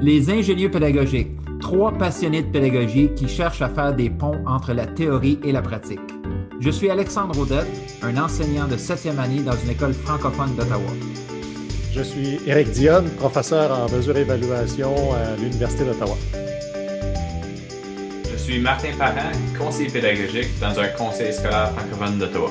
Les ingénieux pédagogiques, trois passionnés de pédagogie qui cherchent à faire des ponts entre la théorie et la pratique. Je suis Alexandre Audette, un enseignant de septième année dans une école francophone d'Ottawa. Je suis Éric Dionne, professeur en mesure et évaluation à l'Université d'Ottawa. Je suis Martin Parent, conseiller pédagogique dans un conseil scolaire francophone d'Ottawa.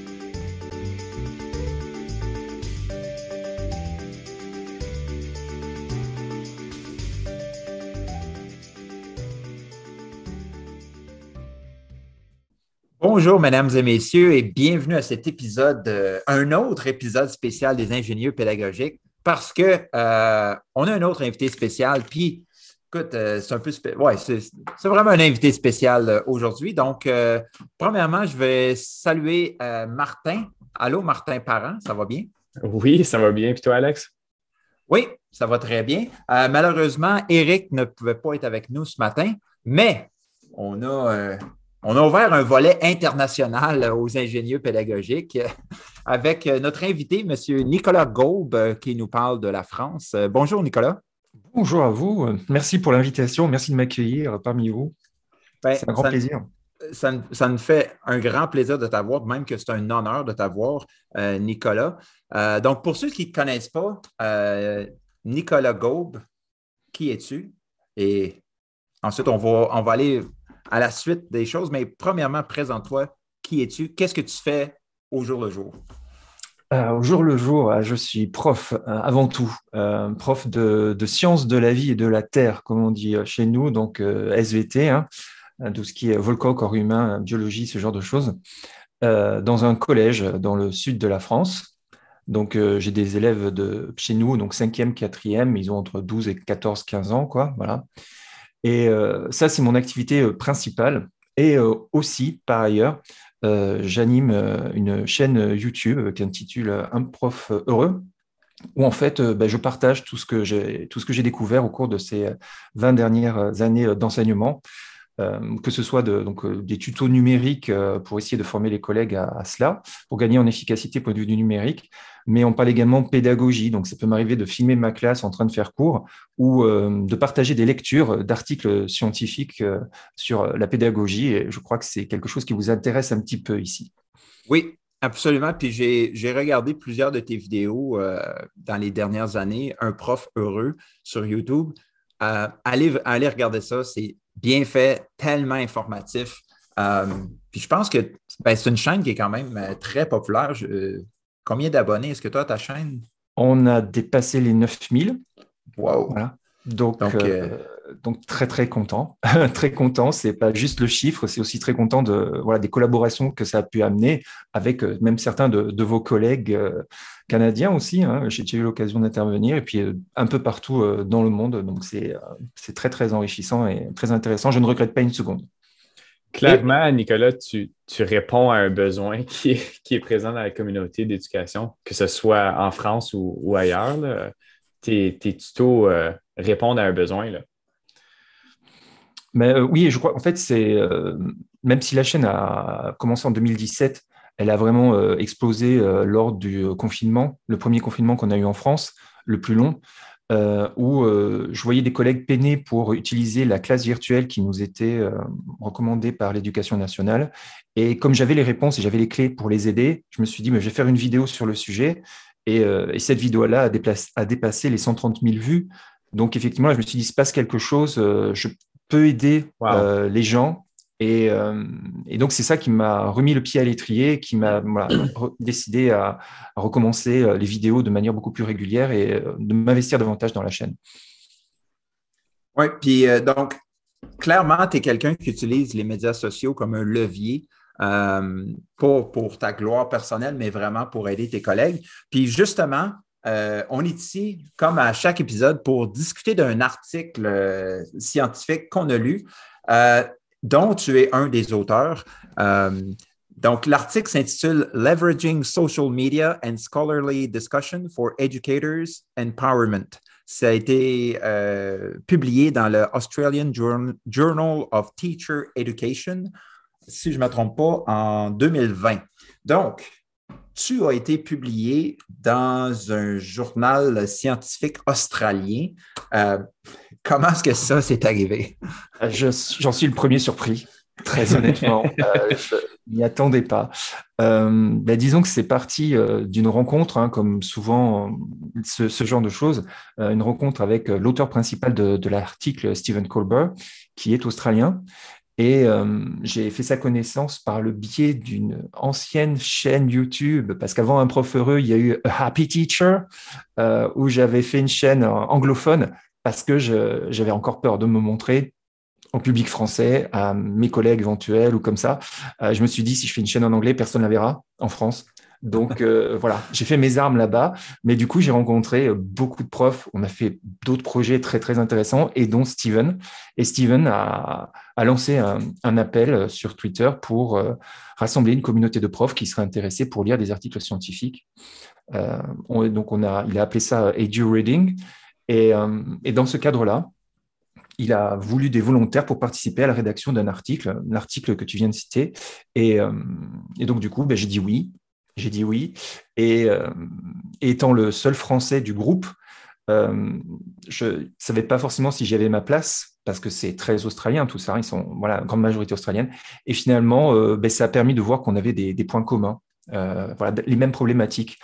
Bonjour, mesdames et messieurs, et bienvenue à cet épisode, euh, un autre épisode spécial des ingénieurs pédagogiques, parce que euh, on a un autre invité spécial. Puis, écoute, euh, c'est un peu, ouais, c'est vraiment un invité spécial aujourd'hui. Donc, premièrement, je vais saluer Martin. Allô, Martin Parent, ça va bien? Oui, ça va bien. Puis toi, Alex? Oui, ça va très bien. malheureusement, Eric ne pouvait pas être avec nous ce matin, mais on a on a ouvert un volet international aux ingénieux pédagogiques avec notre invité, M. Nicolas Gaube, qui nous parle de la France. Bonjour, Nicolas. Bonjour à vous. Merci pour l'invitation. Merci de m'accueillir parmi vous. Ben, c'est un grand plaisir. Ça, ça, nous fait un grand plaisir de t'avoir, même que c'est un honneur de t'avoir, euh, Nicolas. Euh, donc, pour ceux qui ne te connaissent pas, euh, Nicolas Gaube, qui es-tu? Et ensuite, on va, on va aller à la suite des choses. Mais premièrement, présente-toi. Qui es-tu? Qu'est-ce que tu fais au jour le jour? Euh, au jour le jour, euh, je suis prof euh, avant tout, prof de, sciences de la vie et de la terre, comme on dit chez nous, donc SVT, hein, tout ce qui est volcan, corps humain, biologie, ce genre de choses, dans un collège dans le sud de la France. Donc, j'ai des élèves de chez nous, donc 5e, 4e, ils ont entre 12 et 14, 15 ans, quoi, voilà. Et euh, ça, c'est mon activité euh, principale. Et euh, aussi, par ailleurs, j'anime une chaîne YouTube qui s'intitule Un prof heureux, où en fait, bah, je partage tout ce que j'ai découvert au cours de ces 20 dernières années d'enseignement. que ce soit donc, des tutos numériques pour essayer de former les collègues à, à, cela, pour gagner en efficacité point de vue du numérique, mais on parle également pédagogie. Donc, ça peut m'arriver de filmer ma classe en train de faire cours ou euh, de partager des lectures d'articles scientifiques euh, sur la pédagogie. Et je crois que c'est quelque chose qui vous intéresse un petit peu ici. Oui, absolument. Puis j'ai regardé plusieurs de tes vidéos euh, dans les dernières années, Un prof heureux sur YouTube. allez, regarder ça, c'est bien fait, tellement informatif. puis je pense que ben, c'est une chaîne qui est quand même très populaire. Combien d'abonnés est-ce que tu as ta chaîne? On a dépassé les 9000. Wow. Voilà. Donc, donc, euh, euh, très très content, très content. C'est pas juste le chiffre, c'est aussi très content de voilà des collaborations que ça a pu amener avec euh, même certains de, vos collègues canadiens aussi. Hein. J'ai eu l'occasion d'intervenir et puis un peu partout dans le monde. Donc c'est c'est très très enrichissant et très intéressant. Je ne regrette pas une seconde. Clairement, Nicolas, tu, réponds à un besoin qui est, présent dans la communauté d'éducation, que ce soit en France ou, ailleurs. Tes, tutos euh, répondent à un besoin. Mais, euh, oui, je crois, en fait, c'est euh, même si la chaîne a commencé en 2017, elle a vraiment explosé lors du confinement, le premier confinement qu'on a eu en France, le plus long. Euh, où euh, je voyais des collègues peiner pour utiliser la classe virtuelle qui nous était euh, recommandée par l'éducation nationale. Et comme j'avais les réponses et j'avais les clés pour les aider, je me suis dit, mais je vais faire une vidéo sur le sujet. Et, cette vidéo-là a, dépassé les 130 000 vues. Donc, effectivement, je me suis dit, il se passe quelque chose, je peux aider les gens euh, et, donc, c'est ça qui m'a remis le pied à l'étrier, qui m'a décidé à, recommencer euh, les vidéos de manière beaucoup plus régulière et euh, de m'investir davantage dans la chaîne. Oui, puis donc, clairement, tu es quelqu'un qui utilise les médias sociaux comme un levier, pas pour ta gloire personnelle, mais vraiment pour aider tes collègues. Puis justement, on est ici, comme à chaque épisode, pour discuter d'un article scientifique qu'on a lu, dont tu es un des auteurs. Donc, l'article s'intitule Leveraging Social Media and Scholarly Discussion for Educators Empowerment. Ça a été euh, publié dans le Australian Journal of Teacher Education, si je ne me trompe pas, en 2020. Donc, tu as été publié dans un journal scientifique australien. Euh, comment est-ce que ça s'est arrivé? J'en suis le premier surpris. Très honnêtement, euh, je n'y attendais pas. Euh, ben, disons que c'est parti euh, d'une rencontre, hein, comme souvent ce, genre de choses, une rencontre avec l'auteur principal de, l'article, Stephen Colbert, qui est australien. Et j'ai fait sa connaissance par le biais d'une ancienne chaîne YouTube, parce qu'avant Un Prof Heureux, il y a eu A Happy Teacher, où j'avais fait une chaîne anglophone, parce que j'avais encore peur de me montrer en public français, à mes collègues éventuels ou comme ça. Euh, je me suis dit, si je fais une chaîne en anglais, personne ne la verra en France. Donc euh, voilà, j'ai fait mes armes là-bas, mais du coup j'ai rencontré euh, beaucoup de profs. On a fait d'autres projets très très intéressants et dont Steven. Et Steven a, lancé un, appel sur Twitter pour rassembler une communauté de profs qui seraient intéressés pour lire des articles scientifiques. donc on a, il a appelé ça Edu Reading. Et, dans ce cadre-là, il a voulu des volontaires pour participer à la rédaction d'un article, l'article que tu viens de citer. Et, euh, donc, du coup, ben, j'ai dit oui. J'ai dit oui. Et euh, étant le seul Français du groupe, euh, je ne savais pas forcément si j'avais ma place, parce que c'est très australien tout ça. Ils sont, voilà, grande majorité australienne. Et finalement, ben, ça a permis de voir qu'on avait des, points communs. voilà, les mêmes problématiques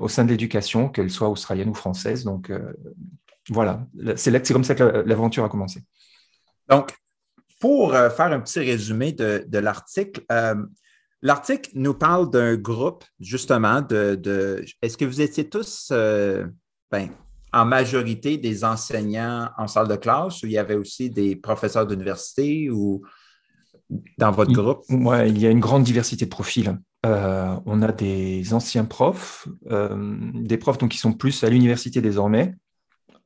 au sein de l'éducation, qu'elle soit australienne ou française. Donc, voilà, c'est comme ça que l'aventure a commencé. Donc, pour euh, faire un petit résumé de, l'article, euh, l'article nous parle d'un groupe, justement, de. Est-ce que vous étiez tous, euh, ben, en majorité, des enseignants en salle de classe ou il y avait aussi des professeurs d'université ou dans votre groupe? Oui, il y a une grande diversité de profils. on a des anciens profs, des profs donc, qui sont plus à l'université désormais,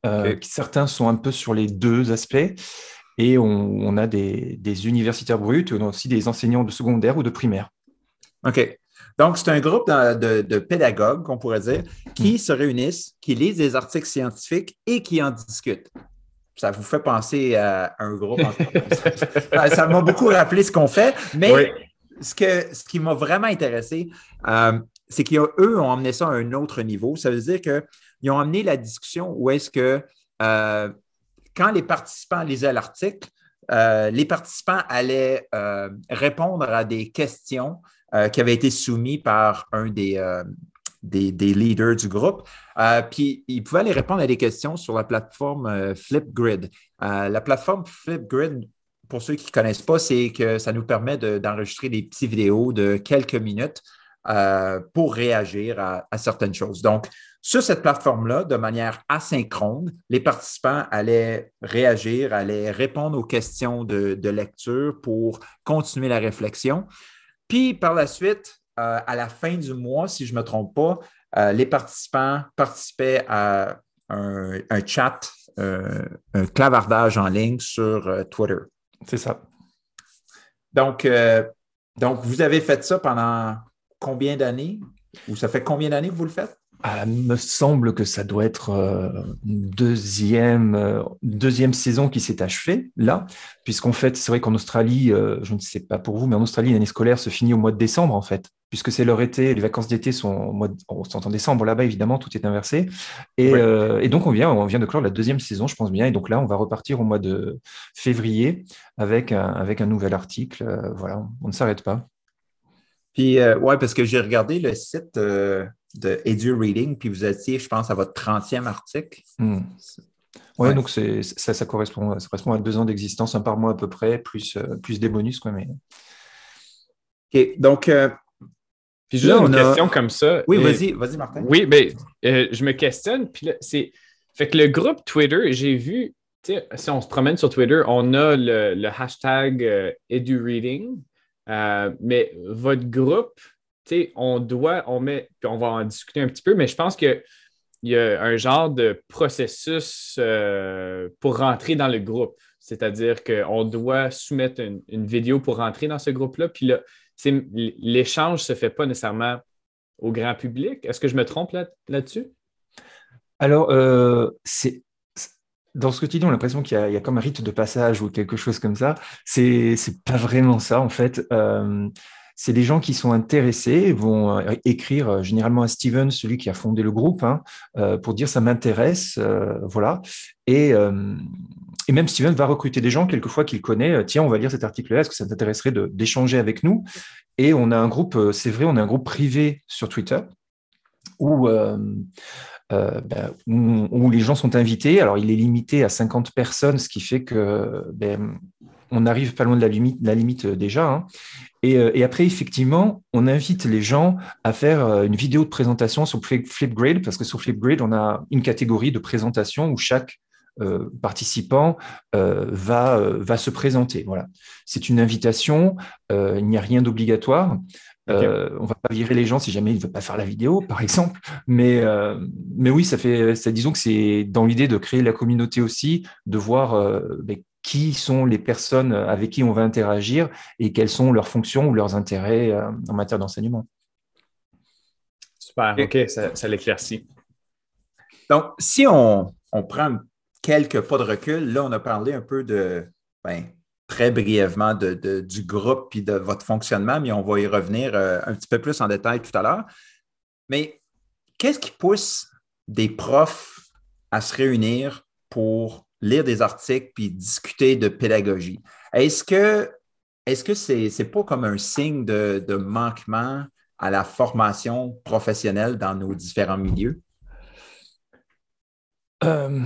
euh, certains sont un peu sur les deux aspects. Et on, a des, universitaires bruts, on a aussi des enseignants de secondaire ou de primaire. OK. Donc, c'est un groupe de, pédagogues, qu'on pourrait dire, qui hmm. se réunissent, qui lisent des articles scientifiques et qui en discutent. Ça vous fait penser à un groupe. ça m'a beaucoup rappelé ce qu'on fait, mais ce, que, ce qui m'a vraiment intéressé, euh, c'est qu'eux ont emmené ça à un autre niveau. Ça veut dire que ils ont amené la discussion où est-ce que euh, quand les participants lisaient l'article, euh, les participants allaient répondre à des questions qui avaient été soumises par un des, des, leaders du groupe. puis ils pouvaient aller répondre à des questions sur la plateforme Flipgrid. la plateforme Flipgrid, pour ceux qui ne connaissent pas, c'est que ça nous permet d'enregistrer des petites vidéos de quelques minutes pour réagir à, certaines choses. Donc, sur cette plateforme-là, de manière asynchrone, les participants allaient réagir, allaient répondre aux questions de, lecture pour continuer la réflexion. Puis par la suite, euh, à la fin du mois, si je ne me trompe pas, euh, les participants participaient à un, chat, euh, un clavardage en ligne sur Twitter. C'est ça. Donc, donc, vous avez fait ça pendant combien d'années? Ou ça fait combien d'années que vous le faites? Ah, il me semble que ça doit être euh, une deuxième, euh, deuxième saison qui s'est achevée là, puisqu'en fait, c'est vrai qu'en Australie, euh, je ne sais pas pour vous, mais en Australie, l'année scolaire se finit au mois de décembre en fait, puisque c'est leur été, les vacances d'été sont, au mois en décembre là-bas, évidemment, tout est inversé. Et, et, donc, on vient, on vient de clore la deuxième saison, je pense bien, et donc là, on va repartir au mois de février avec un, avec un nouvel article. voilà, on ne s'arrête pas. Puis, ouais, parce que j'ai regardé le site de Edu Reading, puis vous étiez, je pense, à votre 30e article. Hmm. Oui, donc ça, ça, correspond, ça correspond à deux ans d'existence, un par mois à peu près, plus, euh, plus des bonus. Quoi, mais... OK, donc. Euh, puis juste une question comme ça. Oui, vas-y, vas-y, Martin. Oui, mais ben, je me questionne, puis là, c'est. Fait que le groupe Twitter, j'ai vu, si on se promène sur Twitter, on a le, hashtag EduReading, mais votre groupe, on doit, on met, on va en discuter un petit peu, mais je pense que il y a un genre de processus euh, pour rentrer dans le groupe. C'est-à-dire qu'on doit soumettre une, vidéo pour rentrer dans ce groupe-là. Puis là, l'échange ne se fait pas nécessairement au grand public. Est-ce que je me trompe là-dessus? Alors, euh, c'est dans ce que tu dis, on a l'impression qu'il y, a comme un rite de passage ou quelque chose comme ça. C'est pas vraiment ça, en fait. Euh, c'est les gens qui sont intéressés vont euh, écrire euh, généralement à Steven, celui qui a fondé le groupe, hein, euh, pour dire ça m'intéresse, voilà. Et, même Steven va recruter des gens quelquefois qu'il connaît. Tiens, on va lire cet article-là. Est-ce que ça t'intéresserait d'échanger avec nous? Et on a un groupe, c'est vrai, on a un groupe privé sur Twitter où ben, où, les gens sont invités. Alors, il est limité à 50 personnes, ce qui fait que ben, on pas loin de la limite, la limite déjà. Hein. Euh, et, après, effectivement, on invite les gens à faire euh, une vidéo de présentation sur Flipgrid, parce que sur Flipgrid, on a une catégorie de présentation où chaque euh, participant va, va se présenter. Voilà. C'est une invitation, il n'y a rien d'obligatoire. on ne va pas virer les gens si jamais ils ne veulent pas faire la vidéo, par exemple. Mais, mais oui, ça fait, ça, disons que c'est dans l'idée de créer la communauté aussi, de voir ben, qui sont les personnes avec qui on va interagir et quelles sont leurs fonctions ou leurs intérêts euh, en matière d'enseignement. Super, OK, ça, l'éclaircit. Donc, si on, prend quelques pas de recul, là, on a parlé un peu de, ben, très brièvement du groupe et de votre fonctionnement, mais on va y revenir euh, un petit peu plus en détail tout à l'heure. Mais qu'est-ce qui pousse des profs à se réunir pour lire des articles puis discuter de pédagogie. Est-ce que est-ce que c'est n'est pas comme un signe de, manquement à la formation professionnelle dans nos différents milieux? Euh,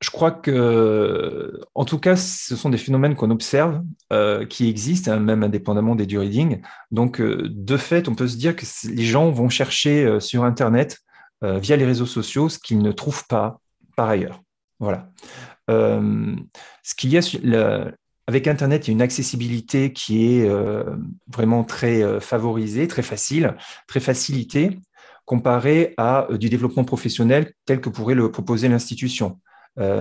je crois que, en tout cas, ce sont des phénomènes qu'on observe, euh, qui existent, hein, même indépendamment des du reading. Donc, euh, de fait, on peut se dire que les gens vont chercher sur Internet, via les réseaux sociaux, ce qu'ils ne trouvent pas par ailleurs. Voilà. Euh, ce qu'il y a avec Internet, il y a une accessibilité qui est euh, vraiment très euh, favorisée, très facile, très facilitée, comparée à du développement professionnel tel que pourrait le proposer l'institution.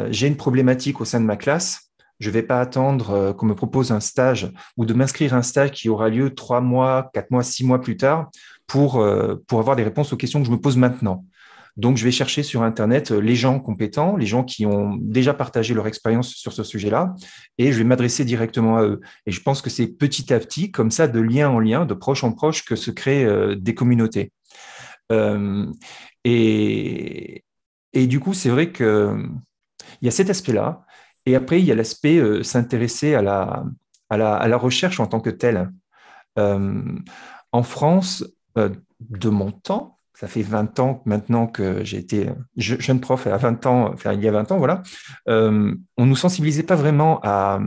J'ai une problématique au sein de ma classe. Je ne vais pas attendre qu'on me propose un stage ou de m'inscrire à un stage qui aura lieu trois mois, quatre mois, six mois plus tard pour, pour avoir des réponses aux questions que je me pose maintenant. Donc, je vais chercher sur Internet euh, les gens compétents, les gens qui ont déjà partagé leur expérience sur ce sujet-là, et je vais m'adresser directement à eux. Et je pense que c'est petit à petit, comme ça, de lien en lien, de proche en proche, que se créent euh, des communautés. Euh, et, et, du coup, c'est vrai qu'il y a cet aspect-là. Et après, il y a l'aspect s'intéresser à la, à, la, à la, recherche en tant que telle. en France, de mon temps, ça fait 20 ans maintenant que j'ai été jeune prof à 20 ans, enfin, il y a 20 ans, voilà. Euh, on ne nous sensibilisait pas vraiment à,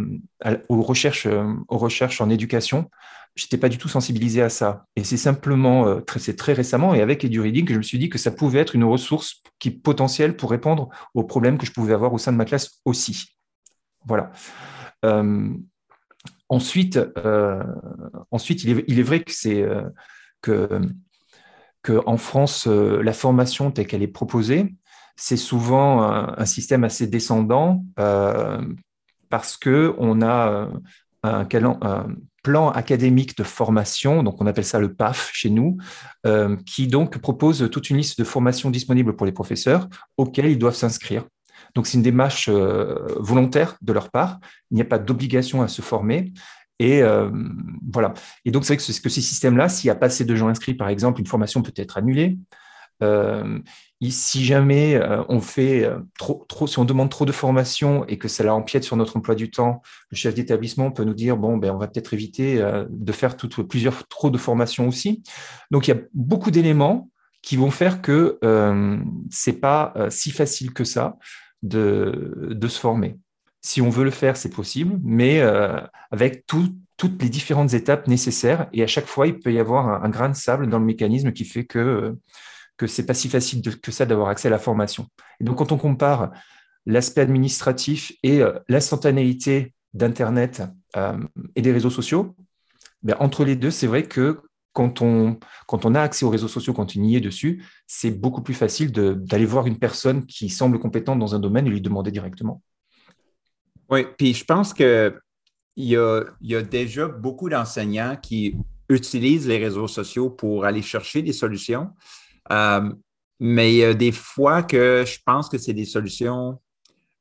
aux, recherches, en éducation. Je n'étais pas du tout sensibilisé à ça. Et c'est simplement, euh, c'est très récemment, et avec EduReading, que je me suis dit que ça pouvait être une ressource qui potentielle pour répondre aux problèmes que je pouvais avoir au sein de ma classe aussi. Voilà. Euh, ensuite, ensuite il est, il, est, vrai que c'est que qu'en France, euh, la formation telle qu'elle est proposée, c'est souvent un, système assez descendant euh, parce qu'on a un, plan académique de formation, donc on appelle ça le PAF chez nous, euh, qui donc propose toute une liste de formations disponibles pour les professeurs auxquelles ils doivent s'inscrire. Donc c'est une démarche volontaire de leur part. Il n'y a pas d'obligation à se former. Et euh, voilà. Et donc, c'est vrai que, ces systèmes-là, s'il n'y a pas assez de gens inscrits, par exemple, une formation peut être annulée. Euh, si jamais euh, on fait trop, si on demande trop de formation et que ça la empiète sur notre emploi du temps, le chef d'établissement peut nous dire bon, ben, on va peut-être éviter de faire plusieurs trop de formations aussi. Donc, il y a beaucoup d'éléments qui vont faire que c'est pas si facile que ça de se former. Si on veut le faire, c'est possible, mais euh, avec toutes les différentes étapes nécessaires. Et à chaque fois, il peut y avoir un, grain de sable dans le mécanisme qui fait que que c'est pas si facile que ça d'avoir accès à la formation. Et donc, quand on compare l'aspect administratif et euh, l'instantanéité d'Internet euh, et des réseaux sociaux, ben, entre les deux, c'est vrai que quand on, quand on a accès aux réseaux sociaux, quand on y est dessus, c'est beaucoup plus facile d'aller voir une personne qui semble compétente dans un domaine et lui demander directement. Oui, puis je pense qu'il y a, y a déjà beaucoup d'enseignants qui utilisent les réseaux sociaux pour aller chercher des solutions. Euh, mais il y a des fois que je pense que c'est des solutions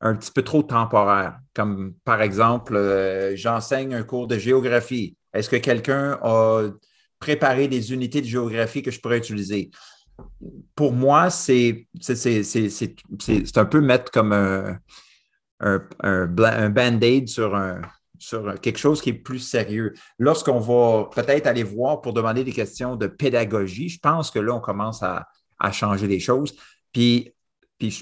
un petit peu trop temporaires. Comme par exemple, euh, j'enseigne un cours de géographie. Est-ce que quelqu'un a préparé des unités de géographie que je pourrais utiliser? Pour moi, c'est un peu mettre comme un, un, un band-aid sur un, sur quelque chose qui est plus sérieux. Lorsqu'on va peut-être aller voir pour demander des questions de pédagogie, je pense que là, on commence à, changer les choses. Puis, puis,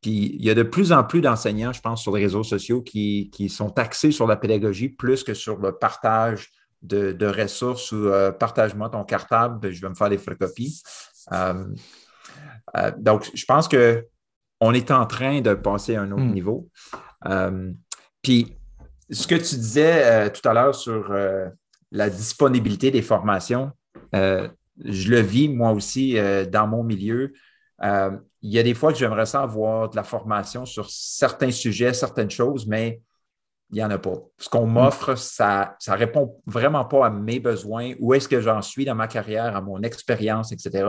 puis, il y a de plus en plus d'enseignants, je pense, sur les réseaux sociaux qui, sont axés sur la pédagogie plus que sur le partage de, ressources ou euh, partage-moi ton cartable, je vais me faire des photocopies. Euh, euh, donc, je pense qu'on est en train de passer à un autre hmm. niveau. puis, ce que tu disais euh, tout à l'heure sur euh, la disponibilité des formations, euh, je le vis moi aussi dans mon milieu. il y a des fois que j'aimerais ça avoir de la formation sur certains sujets, certaines choses, mais il n'y en a pas. Ce qu'on mm. m'offre, ça ne répond vraiment pas à mes besoins, où est-ce que j'en suis dans ma carrière, à mon expérience, etc.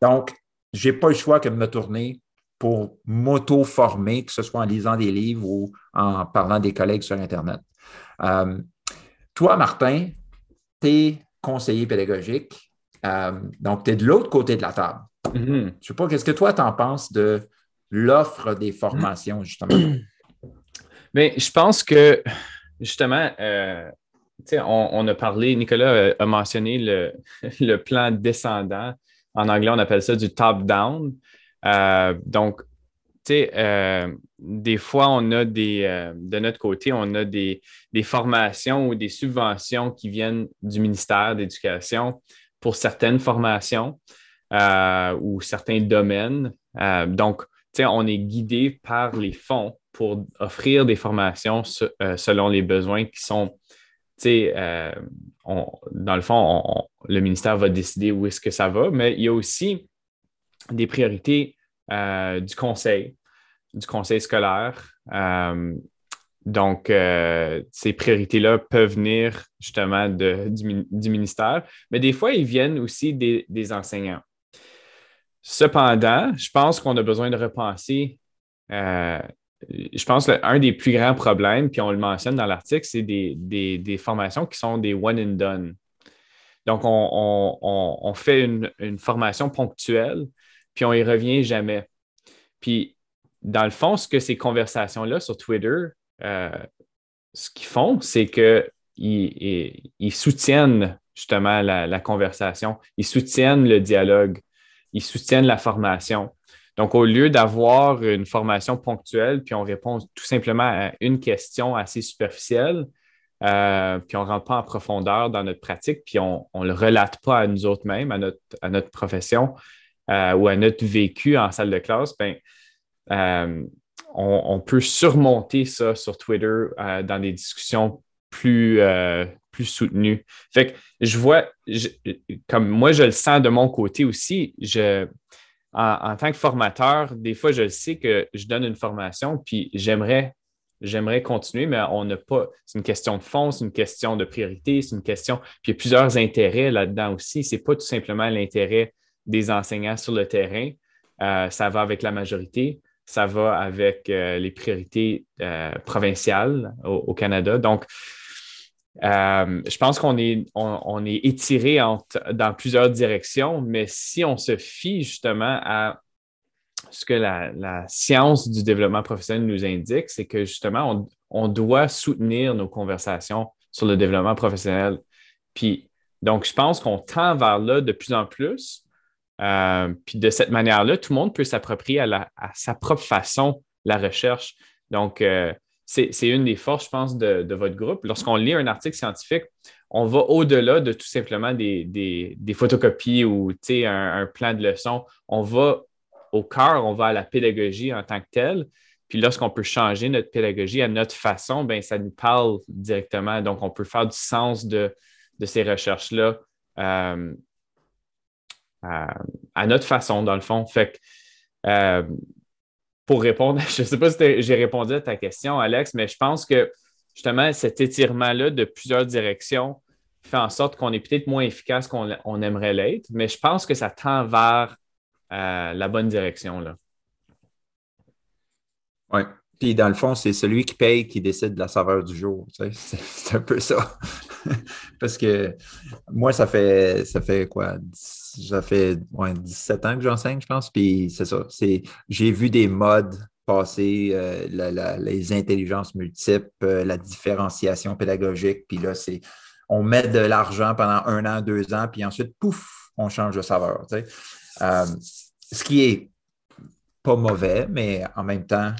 Donc, je n'ai pas le choix que de me tourner pour m'auto-former, que ce soit en lisant des livres ou en parlant des collègues sur Internet. Euh, toi, Martin, tu es conseiller pédagogique, euh, donc tu es de l'autre côté de la table. Mm-hmm. Je ne sais pas, qu'est-ce que toi, tu en penses de l'offre des formations, justement? Bien, je pense que, justement, euh, on, on, a parlé, Nicolas a mentionné le, le plan descendant. En anglais, on appelle ça du top-down. Euh, donc, tu sais, euh, des fois, on a des, euh, de notre côté, on a des, formations ou des subventions qui viennent du ministère d'Éducation pour certaines formations ou certains domaines. donc, tu sais, on est guidé par les fonds pour offrir des formations selon les besoins qui sont, tu sais, dans le fond, le ministère va décider où est-ce que ça va, mais il y a aussi des priorités euh, du conseil, du conseil scolaire. Euh, donc, euh, ces priorités-là peuvent venir justement du, ministère, mais des fois, ils viennent aussi des, enseignants. Cependant, je pense qu'on a besoin de repenser. je pense qu'un des plus grands problèmes, puis on le mentionne dans l'article, c'est des, formations qui sont des one and done. Donc, on, fait une, une, formation ponctuelle, puis on y revient jamais. Puis, dans le fond, ce que ces conversations-là sur Twitter, euh, ce qu'ils font, c'est qu'ils ils, soutiennent justement la, conversation, ils soutiennent le dialogue, ils soutiennent la formation. Donc, au lieu d'avoir une formation ponctuelle, puis on répond tout simplement à une question assez superficielle, euh, puis on ne rentre pas en profondeur dans notre pratique, puis on ne le relate pas à nous autres mêmes, à notre profession, euh, ou à notre vécu en salle de classe, ben, euh, on, peut surmonter ça sur Twitter euh, dans des discussions plus, plus soutenues. Fait que je vois, comme moi, je le sens de mon côté aussi, je, en, tant que formateur, des fois, je sais que je donne une formation, puis j'aimerais j'aimerais continuer, mais on n'a pas. C'est une question de fond, c'est une question de priorité, c'est une question. Puis il y a plusieurs intérêts là-dedans aussi. Ce n'est pas tout simplement l'intérêt des enseignants sur le terrain. Euh, ça va avec la majorité, ça va avec euh, les priorités euh, provinciales au, Canada. Donc, je pense qu'on est, on, est étiré dans plusieurs directions, mais si on se fie justement à ce que la, science du développement professionnel nous indique, c'est que justement, on, on, doit soutenir nos conversations sur le développement professionnel. Puis, donc, je pense qu'on tend vers là de plus en plus. Euh, puis de cette manière-là, tout le monde peut s'approprier à, sa propre façon la recherche. Donc, euh, c'est une des forces, je pense, de, votre groupe. Lorsqu'on lit un article scientifique, on va au-delà de tout simplement des, photocopies ou un, un plan de leçon. On va au cœur, on va à la pédagogie en tant que telle. Puis lorsqu'on peut changer notre pédagogie à notre façon, ben ça nous parle directement. Donc, on peut faire du sens de, de ces recherches-là à, notre façon, dans le fond. Fait que, pour répondre, je ne sais pas si j'ai répondu à ta question, Alex, mais je pense que justement, cet étirement-là de plusieurs directions fait en sorte qu'on est peut-être moins efficace qu'on aimerait l'être, mais je pense que ça tend vers euh, la bonne direction. Oui. Puis dans le fond, c'est celui qui paye qui décide de la saveur du jour. c'est un peu ça. Parce que moi, ça fait ça fait quoi? Ça fait 17 ans que j'enseigne, je pense. Puis c'est ça. J'ai vu des modes passer, euh, les intelligences multiples, euh, la différenciation pédagogique. Puis là, c'est on met de l'argent pendant un an, deux ans, puis ensuite, pouf, on change de saveur. Euh, ce qui est pas mauvais, mais en même temps,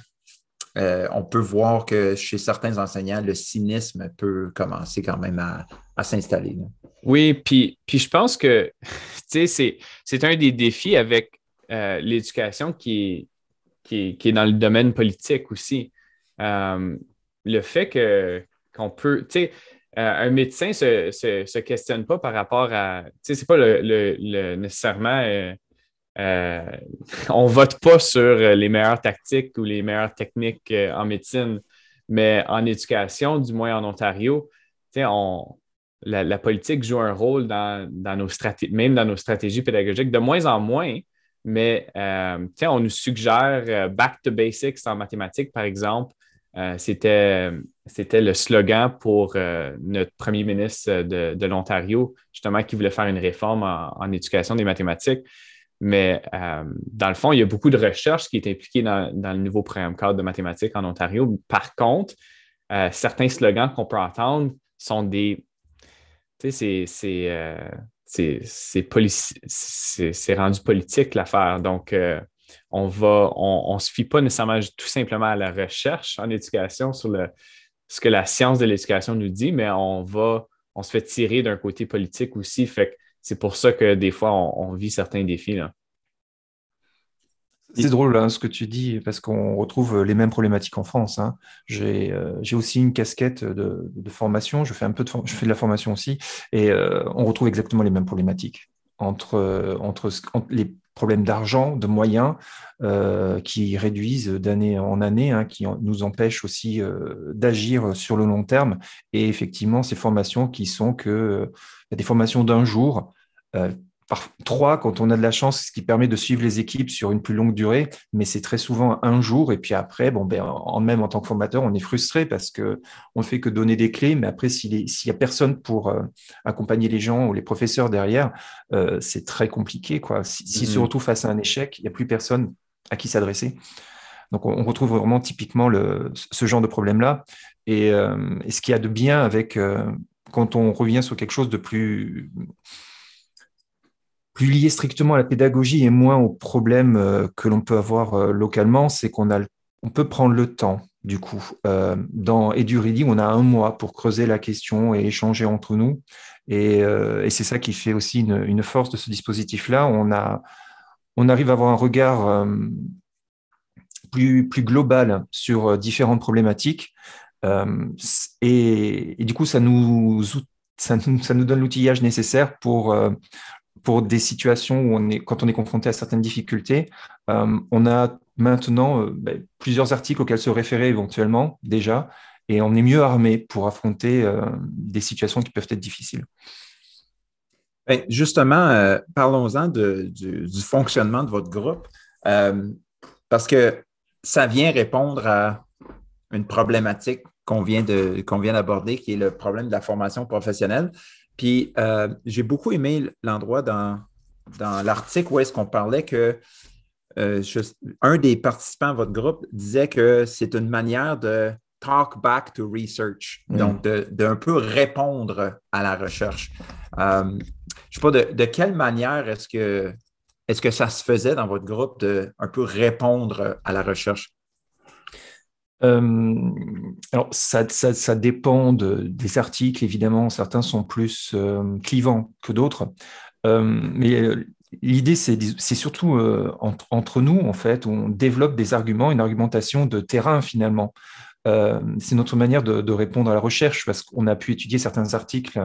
euh, on peut voir que chez certains enseignants, le cynisme peut commencer quand même à, s'installer. Oui, puis, je pense que c'est un des défis avec euh, l'éducation qui est, dans le domaine politique aussi. le fait que qu'on peut, tu un médecin ne se, questionne pas par rapport à. Tu c'est pas le, nécessairement euh, on ne vote pas sur les meilleures tactiques ou les meilleures techniques euh, en médecine, mais en éducation, du moins en Ontario, on, la, politique joue un rôle dans, nos stratégies, même dans nos stratégies pédagogiques, de moins en moins, mais euh, on nous suggère back to basics en mathématiques, par exemple. c'était, c'était le slogan pour notre premier ministre de, l'Ontario, justement, qui voulait faire une réforme en éducation des mathématiques. Mais euh, dans le fond, il y a beaucoup de recherches qui est impliquée dans, le nouveau programme cadre de mathématiques en Ontario. Par contre, euh, certains slogans qu'on peut entendre sont des. Tu sais, c'est euh, rendu politique l'affaire. Donc, on va, on ne se fie pas nécessairement tout simplement à la recherche en éducation sur le, ce que la science de l'éducation nous dit, mais on va, on se fait tirer d'un côté politique aussi. C'est pour ça que des fois, on, vit certains défis. C'est drôle hein, ce que tu dis, parce qu'on retrouve les mêmes problématiques en France. Hein. Euh, j'ai aussi une casquette de, formation, je fais un peu de, je fais de la formation aussi, et euh, on retrouve exactement les mêmes problématiques entre, entre, les problèmes d'argent, de moyens euh, qui réduisent d'année en année, hein, qui nous empêchent aussi d'agir sur le long terme, et effectivement ces formations qui sont que des formations d'un jour par trois quand on a de la chance, ce qui permet de suivre les équipes sur une plus longue durée, mais c'est très souvent un jour. Et puis après, bon, ben, en même en tant que formateur, on est frustré parce que on ne fait que donner des clés, mais après, s'il n'y a personne pour euh, accompagner les gens ou les professeurs derrière, euh, c'est très compliqué. Quoi. S'ils si se mmh. retrouvent face à un échec, il n'y a plus personne à qui s'adresser. Donc, on, retrouve vraiment typiquement le, ce genre de problème-là. Et, et, ce qu'il y a de bien avec quand on revient sur quelque chose de plus plus lié strictement à la pédagogie et moins aux problèmes euh, que l'on peut avoir euh, localement, c'est qu'on a, on peut prendre le temps. Du coup, euh, dans EduReady, on a un mois pour creuser la question et échanger entre nous. Et, c'est ça qui fait aussi une, force de ce dispositif-là. On, a, on arrive à avoir un regard plus, global sur différentes problématiques. Et, du coup, ça nous, ça nous, donne l'outillage nécessaire pour pour des situations où on est, quand on est confronté à certaines difficultés, euh, on a maintenant euh, ben, plusieurs articles auxquels se référer éventuellement déjà, et on est mieux armé pour affronter euh, des situations qui peuvent être difficiles. Ben, justement, parlons-en du, fonctionnement de votre groupe, parce que ça vient répondre à une problématique qu'on vient d'aborder, qui est le problème de la formation professionnelle. Puis euh, j'ai beaucoup aimé l'endroit dans, dans l'article où est-ce qu'on parlait que euh, un des participants de votre groupe disait que c'est une manière de talk back to research, mm. donc d'un peu répondre à la recherche. Euh, je ne sais pas de, quelle manière est-ce que, est que ça se faisait dans votre groupe de un peu répondre à la recherche? Euh, alors, ça, ça, dépend des articles, évidemment. Certains sont plus euh, clivants que d'autres. Euh, mais l'idée, c'est surtout entre, nous, en fait, on développe des arguments, une argumentation de terrain, finalement. c'est notre manière de, répondre à la recherche, parce qu'on a pu étudier certains articles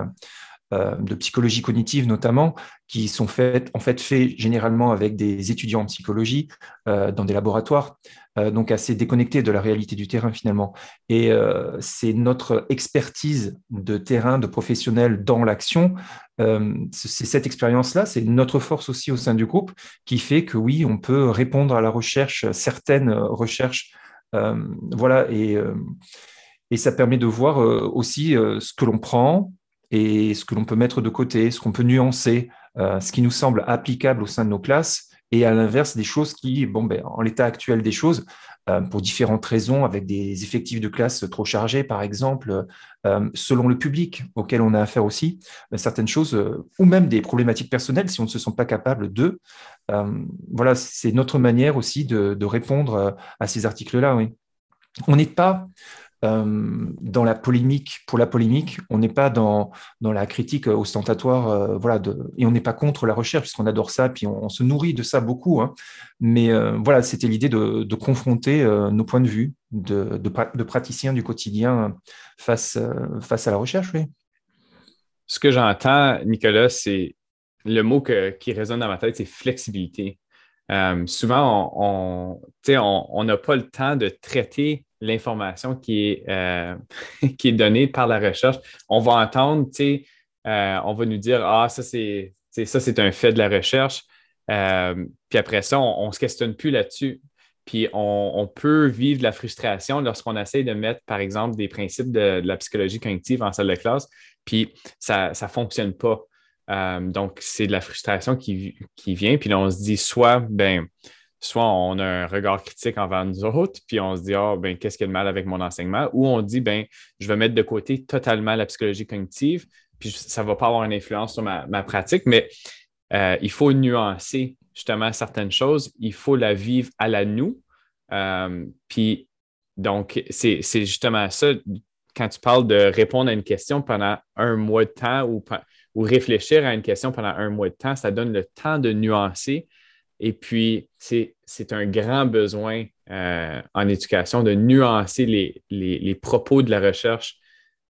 de psychologie cognitive notamment, qui sont faites, en fait faits généralement avec des étudiants en psychologie dans des laboratoires, donc assez déconnectés de la réalité du terrain finalement. Et c'est notre expertise de terrain, de professionnels dans l'action, c'est cette expérience-là, c'est notre force aussi au sein du groupe qui fait que oui, on peut répondre à la recherche, certaines recherches, voilà, et et ça permet de voir euh, aussi euh, ce que l'on prend et ce que l'on peut mettre de côté, ce qu'on peut nuancer, euh, ce qui nous semble applicable au sein de nos classes, et à l'inverse des choses qui, bon, ben, en l'état actuel des choses, pour différentes raisons, avec des effectifs de classe trop chargés, par exemple, selon le public auquel on a affaire aussi, certaines choses, ou même des problématiques personnelles, si on ne se sent pas capable de. voilà, c'est notre manière aussi de, de répondre à ces articles-là. Oui. On n'est pas euh, dans la polémique, pour la polémique, on n'est pas dans, dans la critique ostentatoire, euh, voilà, et on n'est pas contre la recherche, puisqu'on adore ça, puis on, se nourrit de ça beaucoup. Hein. Mais euh, voilà, c'était l'idée de, de, confronter nos points de vue de, de, praticiens du quotidien face, face à la recherche. Oui. Ce que j'entends, Nicolas, c'est le mot qui résonne dans ma tête, c'est flexibilité. souvent, on n'a on, on, pas le temps de traiter l'information qui, est, euh, qui est donnée par la recherche. On va entendre, tu sais, euh, on va nous dire Ah, ça, c'est ça, c'est un fait de la recherche. Euh, puis après ça, on ne se questionne plus là-dessus. Puis on, peut vivre de la frustration lorsqu'on essaie de mettre, par exemple, des principes de, la psychologie cognitive en salle de classe, puis ça ne fonctionne pas. donc, c'est de la frustration qui, qui, vient. Puis là, on se dit soit, ben, soit on a un regard critique envers nous autres, puis on se dit, ah, ben, qu'est-ce qu'il y a de mal avec mon enseignement, ou on dit, ben, je vais mettre de côté totalement la psychologie cognitive, puis ça ne va pas avoir une influence sur ma, pratique, mais euh, il faut nuancer justement certaines choses, il faut la vivre à la nous. Euh, puis, donc, c'est justement ça, quand tu parles de répondre à une question pendant un mois de temps ou réfléchir à une question pendant un mois de temps, ça donne le temps de nuancer et puis, c'est un grand besoin euh, en éducation de nuancer les, propos de la recherche.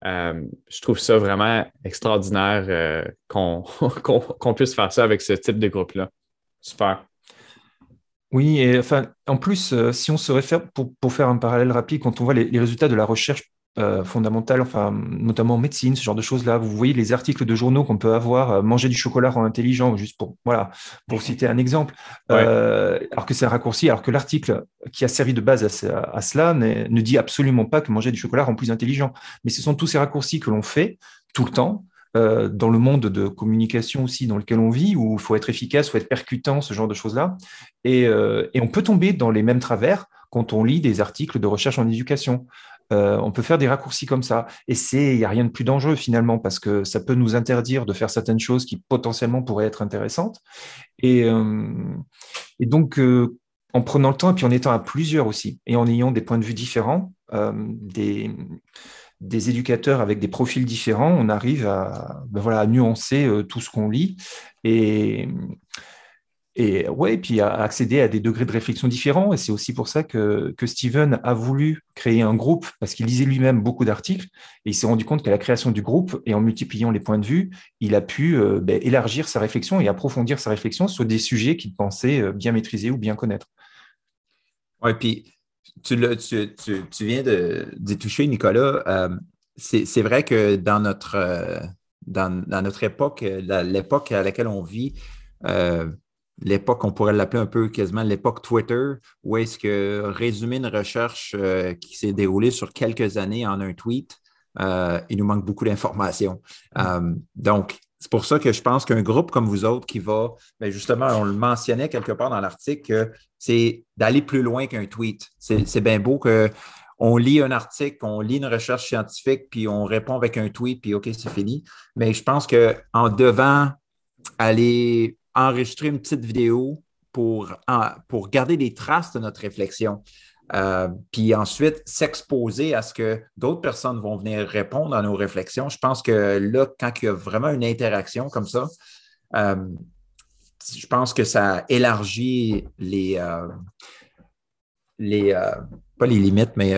Euh, je trouve ça vraiment extraordinaire euh, qu'on puisse faire ça avec ce type de groupe-là. Super. Oui, et enfin, en plus, si on se réfère, pour, faire un parallèle rapide, quand on voit les résultats de la recherche euh, fondamentales, enfin, notamment en médecine, ce genre de choses-là. Vous voyez les articles de journaux qu'on peut avoir, euh, manger du chocolat rend intelligent, juste pour, voilà, pour citer un exemple, euh, alors que c'est un raccourci, alors que l'article qui a servi de base à, cela ne dit absolument pas que manger du chocolat rend plus intelligent. Mais ce sont tous ces raccourcis que l'on fait tout le temps, dans le monde de communication aussi dans lequel on vit, où il faut être efficace, il faut être percutant, ce genre de choses-là. Et, et, on peut tomber dans les mêmes travers quand on lit des articles de recherche en éducation. Euh, on peut faire des raccourcis comme ça. Et c'est, il n'y a rien de plus dangereux finalement, parce que ça peut nous interdire de faire certaines choses qui potentiellement pourraient être intéressantes. Et, euh, donc, euh, en prenant le temps et puis en étant à plusieurs aussi, et en ayant des points de vue différents, des, des éducateurs avec des profils différents, on arrive à, ben voilà, à nuancer tout ce qu'on lit. Et, et ouais, puis à accéder à des degrés de réflexion différents. Et c'est aussi pour ça que, que Steven a voulu créer un groupe, parce qu'il lisait lui-même beaucoup d'articles, et il s'est rendu compte qu'à la création du groupe, et en multipliant les points de vue, il a pu euh, ben, élargir sa réflexion et approfondir sa réflexion sur des sujets qu'il pensait euh, bien maîtriser ou bien connaître. Oui, puis tu, tu, tu, viens d'y toucher, Nicolas. Euh, c'est vrai que dans notre, dans, dans, notre époque, l'époque à laquelle on vit, l'époque, on pourrait l'appeler un peu quasiment l'époque Twitter, où est-ce que résumer une recherche euh, qui s'est déroulée sur quelques années en un tweet, euh, il nous manque beaucoup d'informations. Mm. Euh, donc, c'est pour ça que je pense qu'un groupe comme vous autres qui va, ben, justement, on le mentionnait quelque part dans l'article, c'est d'aller plus loin qu'un tweet. C'est bien beau qu'on lit un article, on lit une recherche scientifique, puis on répond avec un tweet, puis OK, c'est fini. Mais je pense qu'en devant aller enregistrer une petite vidéo pour, pour garder des traces de notre réflexion. Euh, puis ensuite, s'exposer à ce que d'autres personnes vont venir répondre à nos réflexions. Je pense que là, quand il y a vraiment une interaction comme ça, euh, je pense que ça élargit les, euh, les pas les limites, mais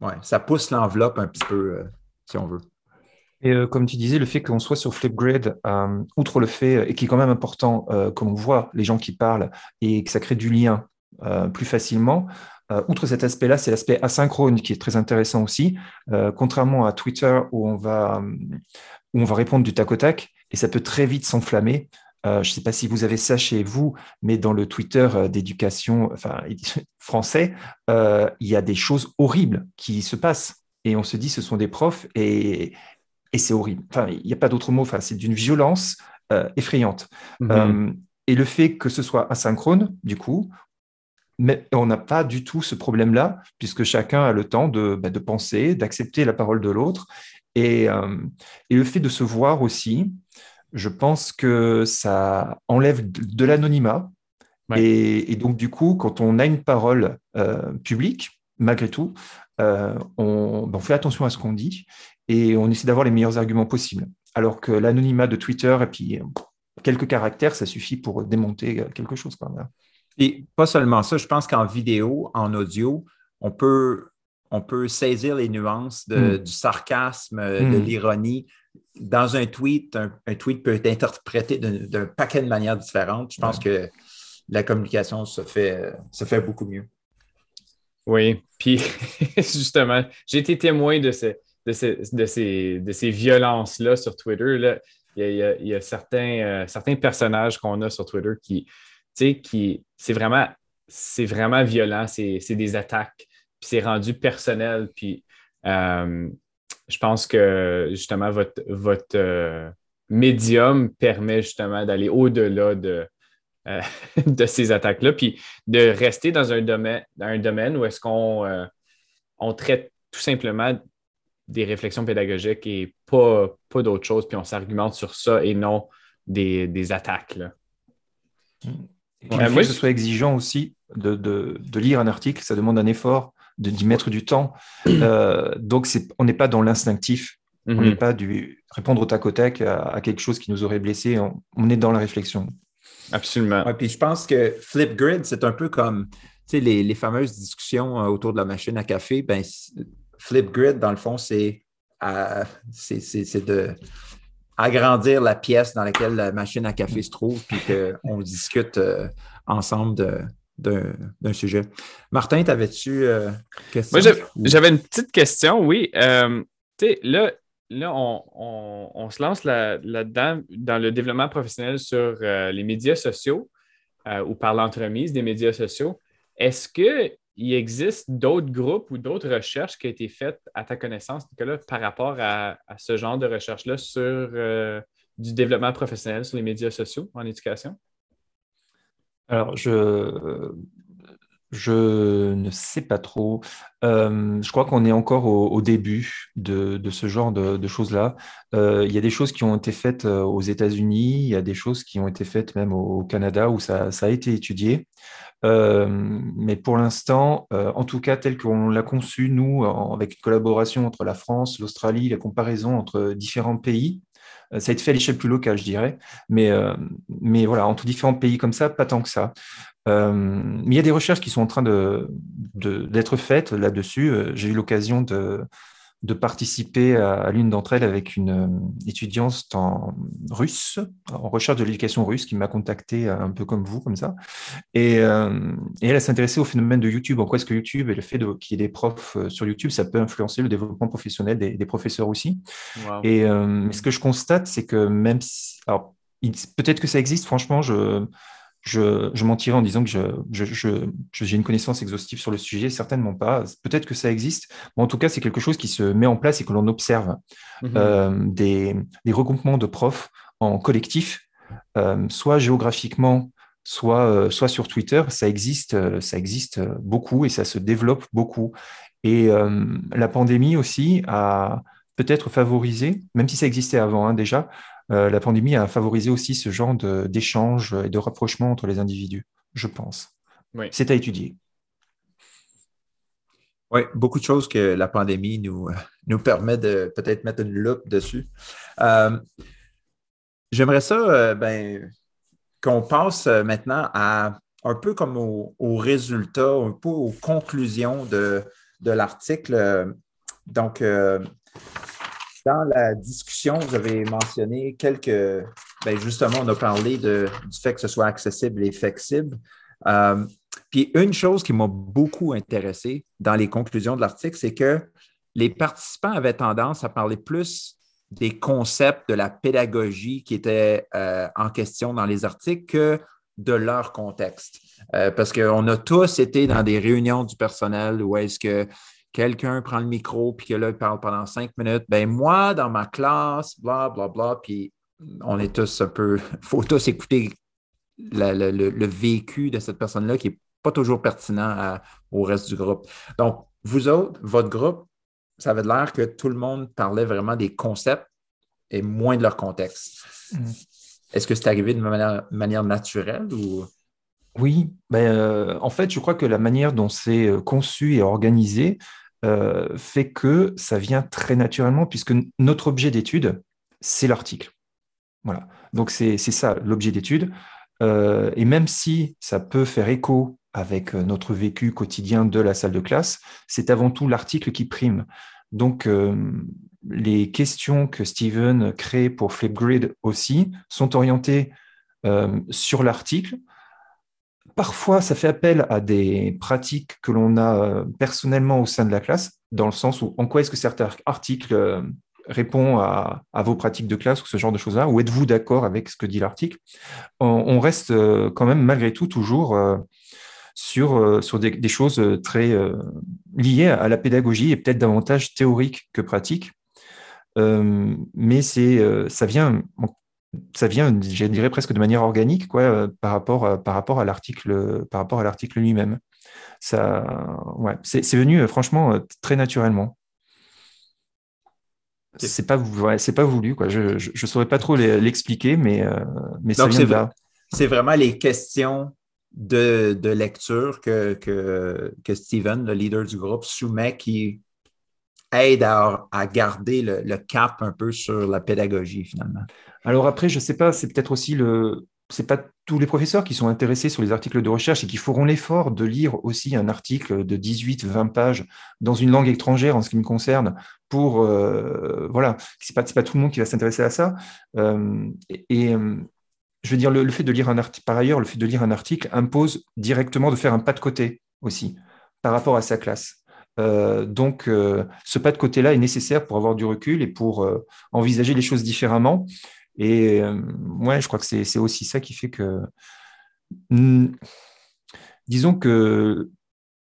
ouais, ça pousse l'enveloppe un petit peu, si on veut. Et euh, comme tu disais, le fait qu'on soit sur Flipgrid, euh, outre le fait, et qui est quand même important, euh, qu'on voit les gens qui parlent et que ça crée du lien plus facilement, outre cet aspect-là, c'est l'aspect asynchrone qui est très intéressant aussi. contrairement à Twitter où on, va, où on va répondre du tac au tac, et ça peut très vite s'enflammer. je ne sais pas si vous avez ça chez vous, mais dans le Twitter d'éducation français, il y a des choses horribles qui se passent. Et on se dit, ce sont des profs, et, et c'est horrible. Enfin, il n'y a pas d'autre mot. Enfin, c'est d'une violence euh, effrayante. Mhm. Euh, et le fait que ce soit asynchrone, du coup, mais on n'a pas du tout ce problème-là, puisque chacun a le temps de, bah, de penser, d'accepter la parole de l'autre. Et, euh, et, le fait de se voir aussi, je pense que ça enlève de, l'anonymat. Et, et, donc, du coup, quand on a une parole publique, malgré tout, on, on, fait attention à ce qu'on dit et on essaie d'avoir les meilleurs arguments possibles. Alors que l'anonymat de Twitter et puis quelques caractères, ça suffit pour démonter quelque chose. Et pas seulement ça, je pense qu'en vidéo, en audio, on peut, on peut saisir les nuances hmm. du sarcasme, de hmm. l'ironie. Dans un tweet, un, tweet peut être interprété d'un paquet de manières différentes. Je pense que la communication se fait, se fait beaucoup mieux. Oui, puis justement, j'ai été témoin de, ce, de, ces, de ces, violences-là sur Twitter. Là. Il, y a, certains, euh, certains personnages qu'on a sur Twitter qui, qui c'est vraiment, vraiment violent, c'est des attaques, puis c'est rendu personnel. Puis euh, je pense que justement, votre, votre euh, médium permet justement d'aller au-delà de, de ces attaques-là, puis de rester dans un domaine, dans un domaine où est-ce qu'on on traite tout simplement des réflexions pédagogiques et pas, pas d'autres choses, puis on s'argumente sur ça et non des, attaques. Là. moi, que ce soit exigeant aussi de, lire un article, ça demande un effort, d'y mettre du temps. Euh, donc, on n'est pas dans l'instinctif, on n'est mhm. pas du répondre au tac au tac à, quelque chose qui nous aurait blessé, on, est dans la réflexion. Absolument. puis je pense que Flipgrid, c'est un peu comme les, les fameuses discussions euh, autour de la machine à café. Ben, Flipgrid, dans le fond, c'est de agrandir la pièce dans laquelle la machine à café se trouve, puis qu'on discute euh, ensemble d'un sujet. Martin, t'avais-tu euh, question? j'avais une petite question, oui. Euh, là, là on, se lance là-dedans dans le développement professionnel sur les médias sociaux ou par l'entremise des médias sociaux. Est-ce que il existe d'autres groupes ou d'autres recherches qui ont été faites à ta connaissance, Nicolas, par rapport à, ce genre de recherche-là sur euh, du développement professionnel sur les médias sociaux en éducation? Alors, je, je ne sais pas trop. Je crois qu'on est encore au, début de, ce genre de, choses-là. Il y a des choses qui ont été faites aux États-Unis, il y a des choses qui ont été faites même au Canada où ça a été étudié. Mais pour l'instant, en tout cas, tel qu'on l'a conçu, nous, avec une collaboration entre la France, l'Australie, la comparaison entre différents pays, ça a été fait à l'échelle plus locale, je dirais. Mais voilà, entre différents pays comme ça, pas tant que ça. Mais il y a des recherches qui sont en train d'être de, faites là-dessus. J'ai eu l'occasion de, de participer à, l'une d'entre elles avec une euh, étudiante en russe, en recherche de l'éducation russe, qui m'a contacté euh, un peu comme vous, comme ça. Et, euh, et elle, s'intéressait au phénomène de YouTube. En quoi est-ce que YouTube et le fait qu'il y ait des profs sur YouTube, ça peut influencer le développement professionnel des, professeurs aussi. Et ce que je constate, c'est que même si, alors peut-être que ça existe, franchement, je je, mentirais en disant que j'ai une connaissance exhaustive sur le sujet, certainement pas. Peut-être que ça existe, mais en tout cas, c'est quelque chose qui se met en place et que l'on observe. Mhm. Euh, des, regroupements de profs en collectif, euh, soit géographiquement, soit, euh, soit sur Twitter, ça existe, ça existe beaucoup et ça se développe beaucoup. Et la pandémie aussi a peut-être favorisé, même si ça existait avant hein, déjà, euh, la pandémie a favorisé aussi ce genre d'échange et de rapprochement entre les individus, je pense. C'est à étudier. Oui, beaucoup de choses que la pandémie nous, nous permet de peut-être mettre une loupe dessus. Euh, j'aimerais ça euh, ben, qu'on passe maintenant à un peu comme aux au résultats, un peu aux conclusions de, de l'article. Donc, dans la discussion, vous avez mentionné quelques. Ben justement, on a parlé du fait que ce soit accessible et flexible. Euh, puis une chose qui m'a beaucoup intéressé dans les conclusions de l'article, c'est que les participants avaient tendance à parler plus des concepts de la pédagogie qui étaient euh, en question dans les articles que de leur contexte. Euh, parce qu'on a tous été dans des réunions du personnel où est-ce que quelqu'un prend le micro puis que là, il parle pendant cinq minutes. Ben moi, dans ma classe, bla, bla, bla, puis on est tous un peu. Il faut tous écouter le, vécu de cette personne-là qui n'est pas toujours pertinent au reste du groupe. Donc, vous autres, votre groupe, ça avait l'air que tout le monde parlait vraiment des concepts et moins de leur contexte. Mm. Est-ce que c'est arrivé de manière, manière naturelle ou? Oui, ben, euh, en fait, je crois que la manière dont c'est euh, conçu et organisé euh, fait que ça vient très naturellement, puisque notre objet d'étude, c'est l'article. Voilà. Donc, c'est ça, l'objet d'étude. et même si ça peut faire écho avec notre vécu quotidien de la salle de classe, c'est avant tout l'article qui prime. Donc, les questions que Steven crée pour Flipgrid aussi sont orientées sur l'article, Parfois, ça fait appel à des pratiques que l'on a euh, personnellement au sein de la classe, dans le sens où en quoi est-ce que certains articles euh, répond à, vos pratiques de classe ou ce genre de choses-là, ou êtes-vous d'accord avec ce que dit l'article? On, reste euh, quand même malgré tout toujours sur, sur des, choses très liées à la pédagogie et peut-être davantage théoriques que pratiques. mais c'est, ça vient ça vient, je dirais presque de manière organique, quoi, euh, par rapport, euh, par rapport à l'article, par rapport à l'article lui-même. Ça, ouais, c'est venu euh, franchement très naturellement. C'est pas, c'est pas voulu, quoi. Je, ne saurais pas trop l'expliquer, mais, mais ça vient de là. C'est vraiment les questions de, de lecture que, que, que, Steven, le leader du groupe, soumet qui aide à, garder le, cap un peu sur la pédagogie finalement. Alors après, je ne sais pas, c'est peut-être aussi le... C'est pas tous les professeurs qui sont intéressés sur les articles de recherche et qui feront l'effort de lire aussi un article de 18-20 pages dans une langue étrangère en ce qui me concerne pour... Euh, voilà, c'est pas, pas tout le monde qui va s'intéresser à ça. Euh, et, euh, je veux dire, le, fait de lire un article, par ailleurs, le fait de lire un article impose directement de faire un pas de côté aussi par rapport à sa classe. Euh, donc, euh, ce pas de côté-là est nécessaire pour avoir du recul et pour euh, envisager les choses différemment. Et ouais, je crois que c'est aussi ça qui fait que, hmm, disons que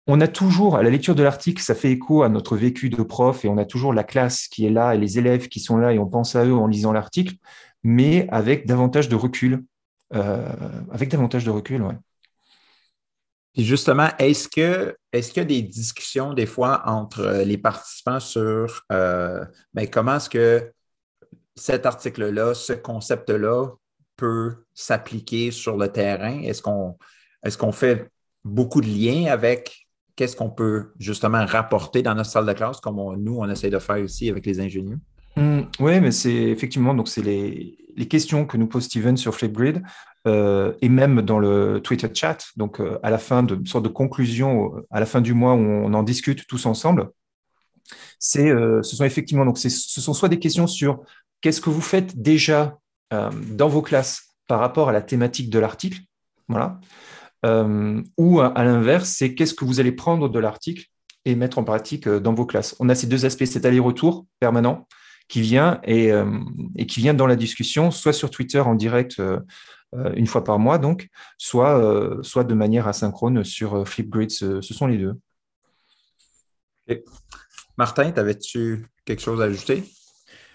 on a toujours, à la lecture de l'article, ça fait écho à notre vécu de prof et on a toujours la classe qui est là et les élèves qui sont là et on pense à eux en lisant l'article, mais avec davantage de recul. avec davantage de recul, ouais. Puis justement, est-ce que qu'il y a des discussions des fois entre euh, les participants sur euh, ben, comment est-ce que cet article-là, ce concept-là peut s'appliquer sur le terrain? Est-ce qu'on fait beaucoup de liens avec qu'est-ce qu'on peut justement rapporter dans notre salle de classe, comme nous, on essaie de faire aussi avec les ingénieurs? Mmh, oui, mais c'est effectivement donc c'est les, questions que nous pose Steven sur Flipgrid. Euh, et même dans le Twitter chat, donc euh, à la fin de une de conclusion, à la fin du mois où on en discute tous ensemble, euh, ce sont effectivement donc ce sont soit des questions sur qu'est-ce que vous faites déjà dans vos classes par rapport à la thématique de l'article, voilà, ou à, l'inverse, c'est qu'est-ce que vous allez prendre de l'article et mettre en pratique dans vos classes. On a ces deux aspects, cet aller-retour permanent qui vient et, et, qui vient dans la discussion, soit sur Twitter en direct euh, une fois par mois, donc, soit, euh, soit de manière asynchrone sur euh, Flipgrid. Ce, ce sont les deux. Martin, avais-tu quelque chose à ajouter?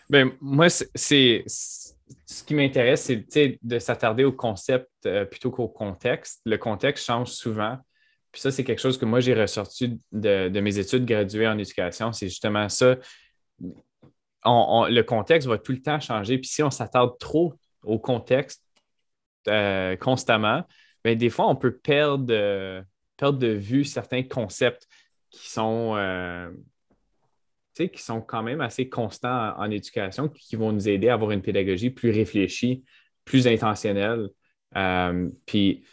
Ben, moi, c'est ce qui m'intéresse, c'est de s'attarder au concept plutôt qu'au contexte. Le contexte change souvent. Puis ça, c'est quelque chose que moi, j'ai ressorti de, mes études graduées en éducation. C'est justement ça. Le contexte va tout le temps changer. Puis si on s'attarde trop au contexte, euh, constamment, ben, des fois, on peut perdre, euh, perdre de vue certains concepts qui sont, euh, qui sont quand même assez constants en, éducation, qui vont nous aider à avoir une pédagogie plus réfléchie, plus intentionnelle. puis,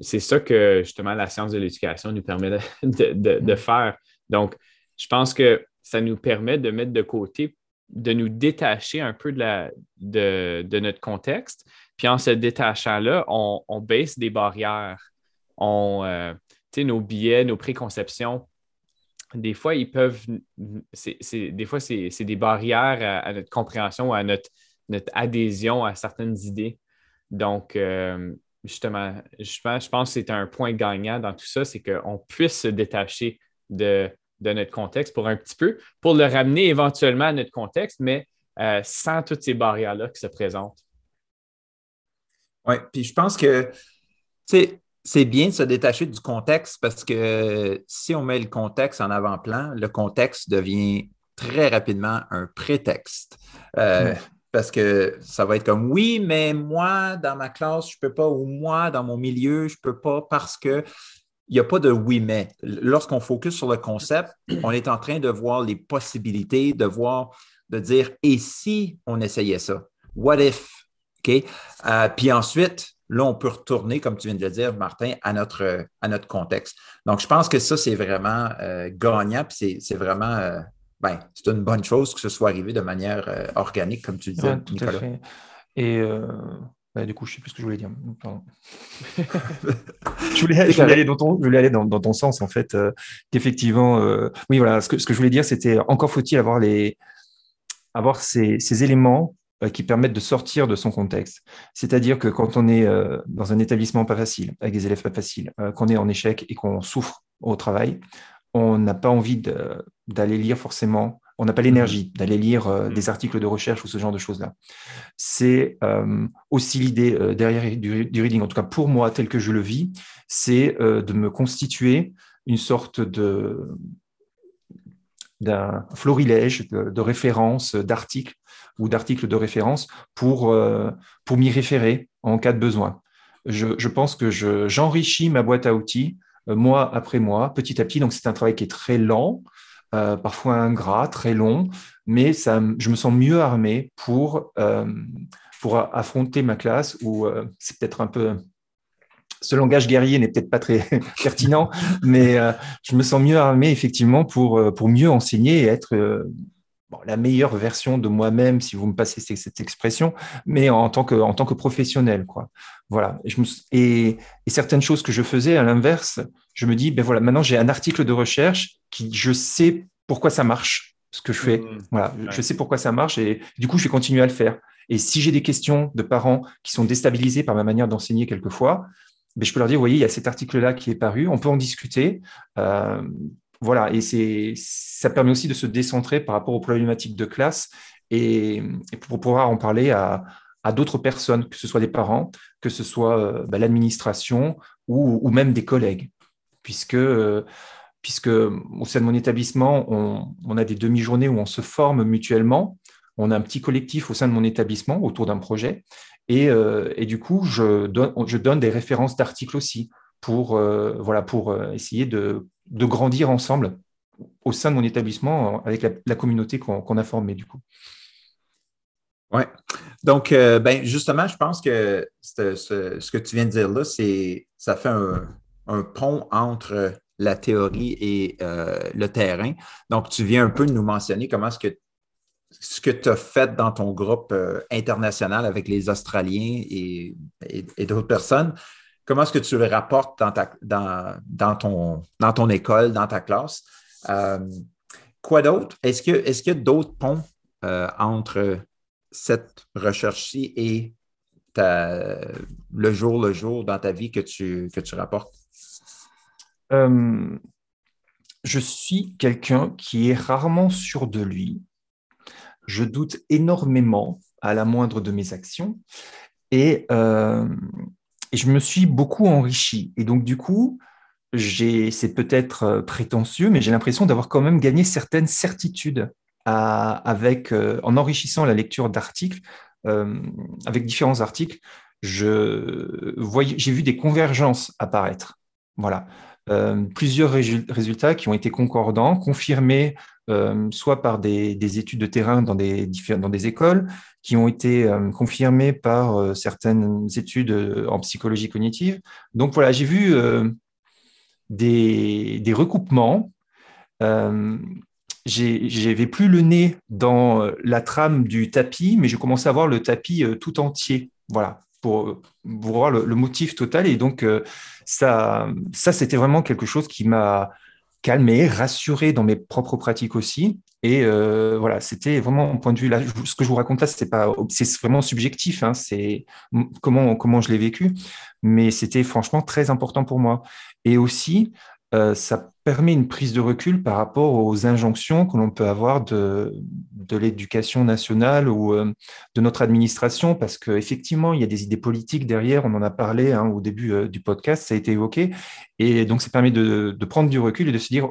c'est ça que justement la science de l'éducation nous permet de, de, faire. Donc, je pense que ça nous permet de mettre de côté de nous détacher un peu de, la, de, notre contexte. Puis en se détachant là, on, baisse des barrières. On, euh, nos billets, nos préconceptions, des fois, ils peuvent. des fois, c'est des barrières à, notre compréhension, à notre, notre adhésion à certaines idées. Donc, euh, justement, je pense que c'est un point gagnant dans tout ça, c'est qu'on puisse se détacher de, notre contexte pour un petit peu, pour le ramener éventuellement à notre contexte, mais euh, sans toutes ces barrières-là qui se présentent. Oui, puis je pense que, c'est bien de se détacher du contexte parce que si on met le contexte en avant-plan, le contexte devient très rapidement un prétexte. Euh, parce que ça va être comme oui, mais moi, dans ma classe, je ne peux pas, ou moi, dans mon milieu, je ne peux pas parce que il n'y a pas de oui, mais. Lorsqu'on focus sur le concept, on est en train de voir les possibilités, de voir, de dire et si on essayait ça? What if? OK? Euh, puis ensuite, là, on peut retourner, comme tu viens de le dire, Martin, à notre, à notre contexte. Donc, je pense que ça, c'est vraiment euh, gagnant, puis c'est vraiment euh, ben, c'est une bonne chose que ce soit arrivé de manière euh, organique, comme tu disais, tout À fait. Et du coup, je sais plus ce que je voulais dire. je, voulais, aller, dans ton, sens, en fait, qu'effectivement, oui, voilà, ce que, je voulais dire, c'était encore faut-il avoir, les, avoir ces, éléments euh, qui permettent de sortir de son contexte. C'est-à-dire que quand on est euh, dans un établissement pas facile, avec des élèves pas faciles, euh, qu'on est en échec et qu'on souffre au travail, on n'a pas envie d'aller lire forcément, on n'a pas l'énergie mmh. d'aller lire mmh. des articles de recherche ou ce genre de choses-là. C'est aussi l'idée derrière du, du, reading, en tout cas pour moi, tel que je le vis, c'est de me constituer une sorte de d'un florilège de références, d'articles ou d'articles de référence pour, euh, pour m'y référer en cas de besoin. Je, pense que j'enrichis ma boîte à outils euh, mois après mois, petit à petit. Donc, c'est un travail qui est très lent, euh, parfois ingrat, très long, mais ça, je me sens mieux armé pour, pour affronter ma classe où c'est peut-être un peu ce langage guerrier n'est peut-être pas très pertinent, mais je me sens mieux armé effectivement pour, pour mieux enseigner et être la meilleure version de moi-même, si vous me passez cette, expression, mais en tant que, en tant que professionnel. Quoi. Voilà. Et, et, certaines choses que je faisais, à l'inverse, je me dis, ben voilà, maintenant j'ai un article de recherche qui, je sais pourquoi ça marche, ce que je fais. Mmh. Voilà, je sais pourquoi ça marche et du coup, je vais continuer à le faire. Et si j'ai des questions de parents qui sont déstabilisés par ma manière d'enseigner quelquefois, ben, je peux leur dire, vous voyez, il y a cet article-là qui est paru, on peut en discuter. Euh, voilà, et c'est, ça permet aussi de se décentrer par rapport aux problématiques de classe et, pour pouvoir en parler à, d'autres personnes, que ce soit des parents, que ce soit euh, bah, l'administration ou, même des collègues. Puisque, euh, puisque au sein de mon établissement, on, a des demi-journées où on se forme mutuellement. On a un petit collectif au sein de mon établissement autour d'un projet. Et, euh, du coup, je donne, je donne des références d'articles aussi pour, voilà, pour essayer de de grandir ensemble au sein de mon établissement avec la, communauté qu'on a formée du coup. Oui. Donc, euh, ben, justement, je pense que ce, que tu viens de dire là, c'est ça fait un, pont entre la théorie et euh, le terrain. Donc, tu viens un peu nous mentionner comment est-ce que ce que tu as fait dans ton groupe euh, international avec les Australiens et d'autres personnes, Comment est-ce que tu le rapportes dans, ton, école, dans ta classe? Euh, quoi d'autre? Est-ce qu'il y a d'autres ponts entre cette recherche-ci et le jour le jour dans ta vie que tu rapportes? Euh, je suis quelqu'un qui est rarement sûr de lui. Je doute énormément à la moindre de mes actions. Et et je me suis beaucoup enrichi. Et donc, du coup, c'est peut-être euh, prétentieux, mais j'ai l'impression d'avoir quand même gagné certaines certitudes avec, euh, en enrichissant la lecture d'articles, euh, avec différents articles. J'ai vu des convergences apparaître. Voilà. Plusieurs résultats qui ont été concordants, confirmés soit par des, études de terrain dans des, des écoles, qui ont été euh, confirmées par euh, certaines études euh, en psychologie cognitive. Donc voilà, j'ai vu des, recoupements. j'avais plus le nez dans la trame du tapis, mais j'ai commencé à voir le tapis tout entier. Voilà, pour, voir le, motif total. Et donc, ça, ça c'était vraiment quelque chose qui m'a calmé, rassuré dans mes propres pratiques aussi. Et euh, voilà, c'était vraiment mon point de vue. Là, ce que je vous raconte là, c'est pas, c'est vraiment subjectif. Hein, c'est comment comment je l'ai vécu, mais c'était franchement très important pour moi. Et aussi, euh, ça permet une prise de recul par rapport aux injonctions que l'on peut avoir de, de l'éducation nationale ou euh, de notre administration, parce qu'effectivement, il y a des idées politiques derrière, on en a parlé hein, au début euh, du podcast, ça a été évoqué, et donc ça permet de, de, prendre du recul et de se dire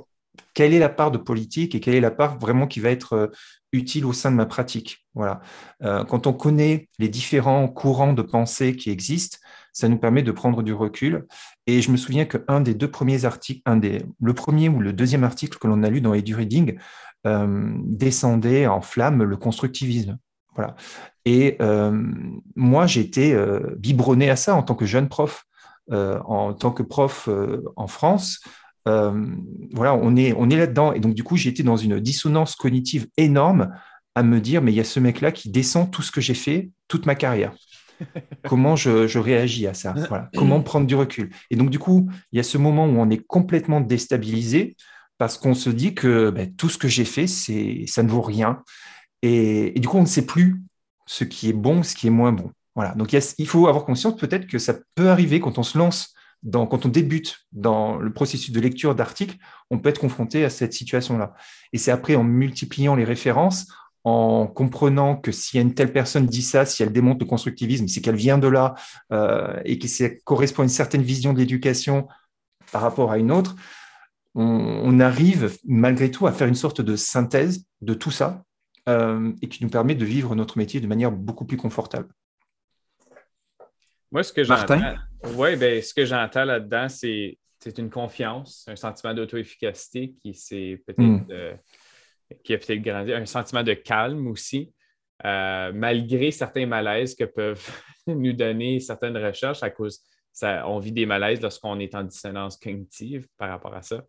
quelle est la part de politique et quelle est la part vraiment qui va être utile au sein de ma pratique. Voilà. quand on connaît les différents courants de pensée qui existent, ça nous permet de prendre du recul. Et je me souviens qu'un des deux premiers articles, le premier ou le deuxième article que l'on a lu dans Edu Reading euh, descendait en flamme le constructivisme. Voilà. Et euh, moi, été euh, biberonné à ça en tant que jeune prof, en tant que prof en France. voilà, on est, on est là-dedans. Et donc, du coup, été dans une dissonance cognitive énorme à me dire, mais il y a ce mec-là qui descend tout ce que j'ai fait toute ma carrière. comment je, réagis à ça Comment prendre du recul Et donc, du coup, il y a ce moment où on est complètement déstabilisé parce qu'on se dit que ben, tout ce que j'ai fait, ça ne vaut rien. Et, du coup, on ne sait plus ce qui est bon, ce qui est moins bon. Voilà. Donc, il, faut avoir conscience peut-être que ça peut arriver quand on se lance, dans, quand on débute dans le processus de lecture d'articles, on peut être confronté à cette situation-là. Et c'est après, en multipliant les références, en comprenant que si une telle personne dit ça, si elle démontre le constructivisme, c'est qu'elle vient de là euh, et que ça correspond à une certaine vision de l'éducation par rapport à une autre, on, arrive malgré tout à faire une sorte de synthèse de tout ça euh, et qui nous permet de vivre notre métier de manière beaucoup plus confortable. Moi, ce que j'entends, ouais, ben, ce que j'entends là-dedans, c'est une confiance, un sentiment d'auto-efficacité qui s'est peut-être hmm. euh, qui a peut-être grandi, un sentiment de calme aussi, euh, malgré certains malaises que peuvent nous donner certaines recherches à cause, ça, on vit des malaises lorsqu'on est en dissonance cognitive par rapport à ça.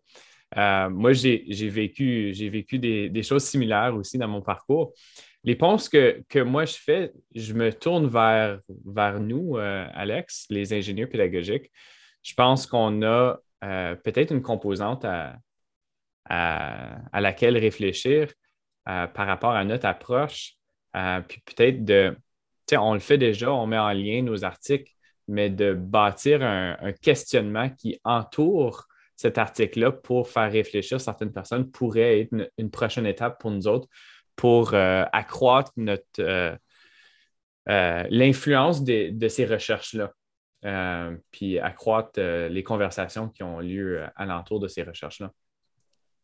Euh, moi, j'ai vécu, vécu des, choses similaires aussi dans mon parcours. Les ponces que, moi je fais, je me tourne vers, vers nous, euh, Alex, les ingénieurs pédagogiques. Je pense qu'on a peut-être une composante à, à, laquelle réfléchir euh, par rapport à notre approche. Euh, puis peut-être de, tu sais, on le fait déjà, on met en lien nos articles, mais de bâtir un, questionnement qui entoure cet article-là pour faire réfléchir certaines personnes pourrait être une, prochaine étape pour nous autres pour euh, accroître notre l'influence de, de, ces recherches-là. puis accroître les conversations qui ont lieu alentour de ces recherches-là.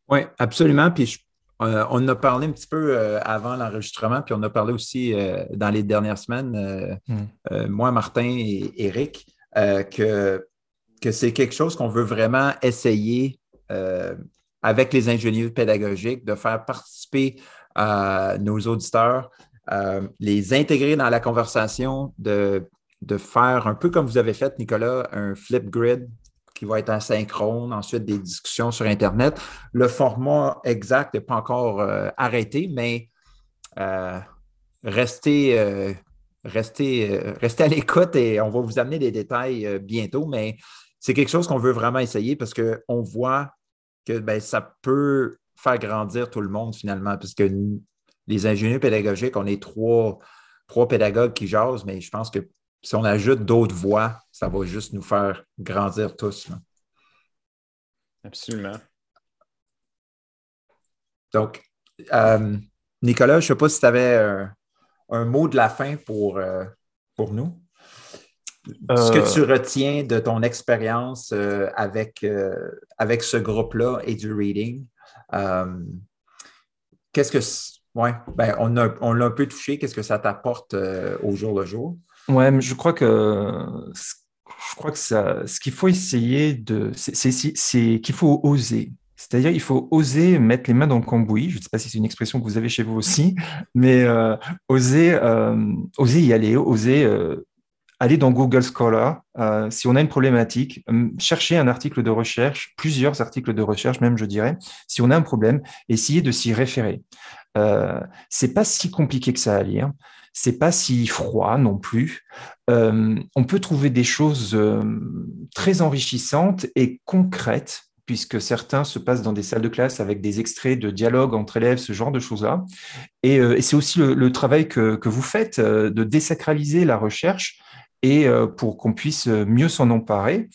Oui, absolument. Puis euh, on a parlé un petit peu euh, avant l'enregistrement, puis on a parlé aussi euh, dans les dernières semaines, hmm. moi, Martin et Eric, que, que c'est quelque chose qu'on veut vraiment essayer avec les ingénieurs pédagogiques, de faire participer nos auditeurs, les intégrer dans la conversation, de, de faire un peu comme vous avez fait, Nicolas, un flip grid qui va être asynchrone, ensuite des discussions sur Internet. Le format exact n'est pas encore euh, arrêté, mais euh, restez, euh, restez, restez, à l'écoute et on va vous amener des détails bientôt, mais c'est quelque chose qu'on veut vraiment essayer parce qu'on voit que ben, ça peut faire grandir tout le monde finalement, puisque les ingénieurs pédagogiques, on est trois, trois pédagogues qui jasent, mais je pense que si on ajoute d'autres voix, ça va juste nous faire grandir tous. Absolument. Donc, euh, Nicolas, je ne sais pas si tu avais un, mot de la fin pour, euh, pour nous. Ce que tu euh. retiens de ton expérience avec, avec ce groupe-là et du reading, qu'est-ce que. Ouais, ben, on, on l'a un peu touché. Qu'est-ce que ça t'apporte au jour le jour? Ouais, mais je crois que je crois que ça, ce qu'il faut essayer de, c'est qu'il faut oser. C'est-à-dire, il faut oser mettre les mains dans le cambouis. Je ne sais pas si c'est une expression que vous avez chez vous aussi, mais euh, oser, euh, oser y aller, oser euh, allez dans Google Scholar. Si on a une problématique, cherchez un article de recherche, plusieurs articles de recherche même, je dirais. Si on a un problème, essayez de s'y référer. C'est pas si compliqué que ça à lire. C'est pas si froid non plus. Euh, on peut trouver des choses très enrichissantes et concrètes puisque certains se passent dans des salles de classe avec des extraits de dialogue entre élèves, ce genre de choses-là. Et, euh, c'est aussi le, travail que, vous faites euh, de désacraliser la recherche et euh, pour qu'on puisse mieux s'en emparer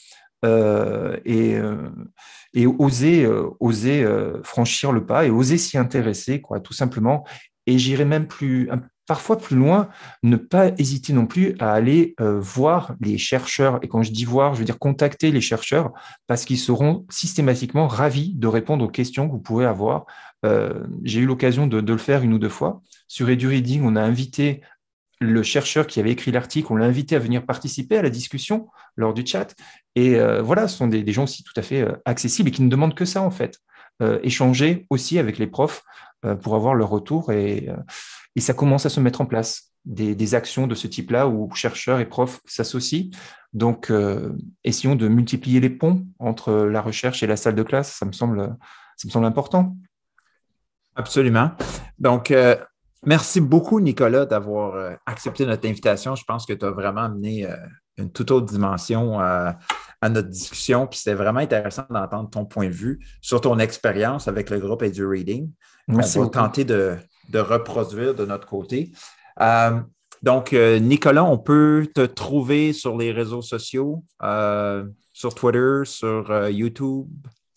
et, et, oser, oser franchir le pas et oser s'y intéresser, quoi, tout simplement. Et j'irai même plus, parfois plus loin, ne pas hésiter non plus à aller euh, voir les chercheurs. Et quand je dis voir, je veux dire contacter les chercheurs parce qu'ils seront systématiquement ravis de répondre aux questions que vous pouvez avoir. Euh, j'ai eu l'occasion de, le faire une ou deux fois. Sur EduReading, on a invité le chercheur qui avait écrit l'article, on l'a invité à venir participer à la discussion lors du chat. Et euh, voilà, ce sont des, gens aussi tout à fait accessibles et qui ne demandent que ça en fait. échanger aussi avec les profs pour avoir leur retour et, et ça commence à se mettre en place, des, actions de ce type-là où chercheurs et profs s'associent. Donc, euh, essayons de multiplier les ponts entre la recherche et la salle de classe. Ça me semble, ça me semble important. Absolument. Donc, euh, merci beaucoup, Nicolas, d'avoir euh, accepté notre invitation. Je pense que tu as vraiment amené une toute autre dimension à notre discussion. Puis c'était vraiment intéressant d'entendre ton point de vue sur ton expérience avec le groupe Edu Reading. Merci On va tenter de, de reproduire de notre côté. Euh, donc, euh, Nicolas, on peut te trouver sur les réseaux sociaux, euh, sur Twitter, sur YouTube?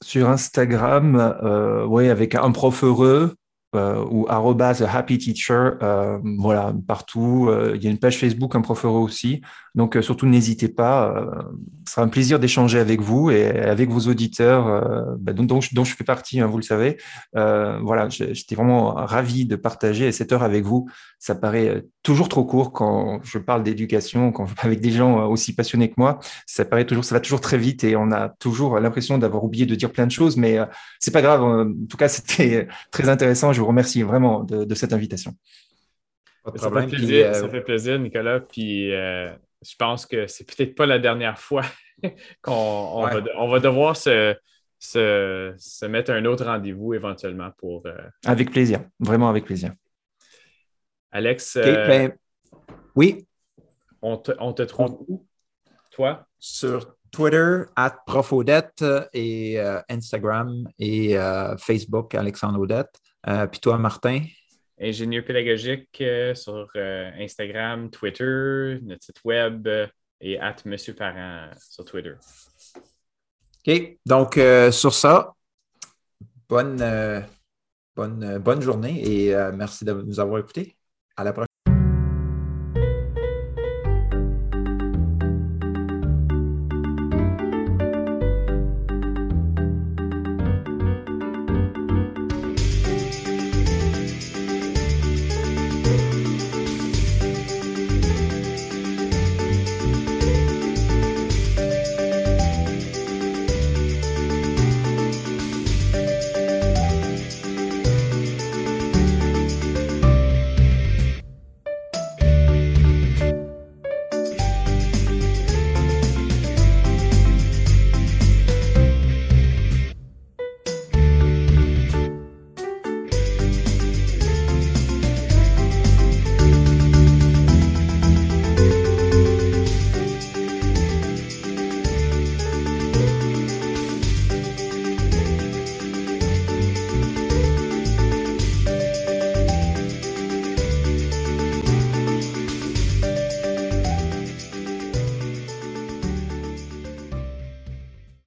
Sur Instagram, oui, avec un prof heureux, euh, ou arrobas happy teacher, euh, voilà, partout. Euh, il y a une page Facebook, un prof aussi. Donc, surtout, n'hésitez pas. ce sera un plaisir d'échanger avec vous et avec vos auditeurs, bah, dont, dont, je fais partie, hein, vous le savez. voilà, j'étais vraiment ravi de partager cette heure avec vous. Ça paraît toujours trop court quand je parle d'éducation, quand je parle avec des gens aussi passionnés que moi. Ça paraît toujours, ça va toujours très vite et on a toujours l'impression d'avoir oublié de dire plein de choses, mais c'est pas grave. En tout cas, c'était très intéressant. Je vous remercie vraiment de, cette invitation. Ça fait, plaisir, euh, ça fait plaisir, Nicolas. Puis euh, je pense que c'est peut-être pas la dernière fois qu'on va, devoir se, se, mettre un autre rendez-vous éventuellement pour. Euh, avec plaisir, vraiment avec plaisir. Alex. Ben, oui. On te, on te trouve où, toi? Sur Twitter, at Profodette et Instagram et Facebook, Alexandre Odette. Euh, puis toi, Martin? Ingénieur pédagogique euh, sur euh, Instagram, Twitter, notre site web et at Monsieur Parent sur Twitter. OK. Donc, sur ça, bonne, bonne, bonne journée et merci de nous avoir écoutés. À la prochaine.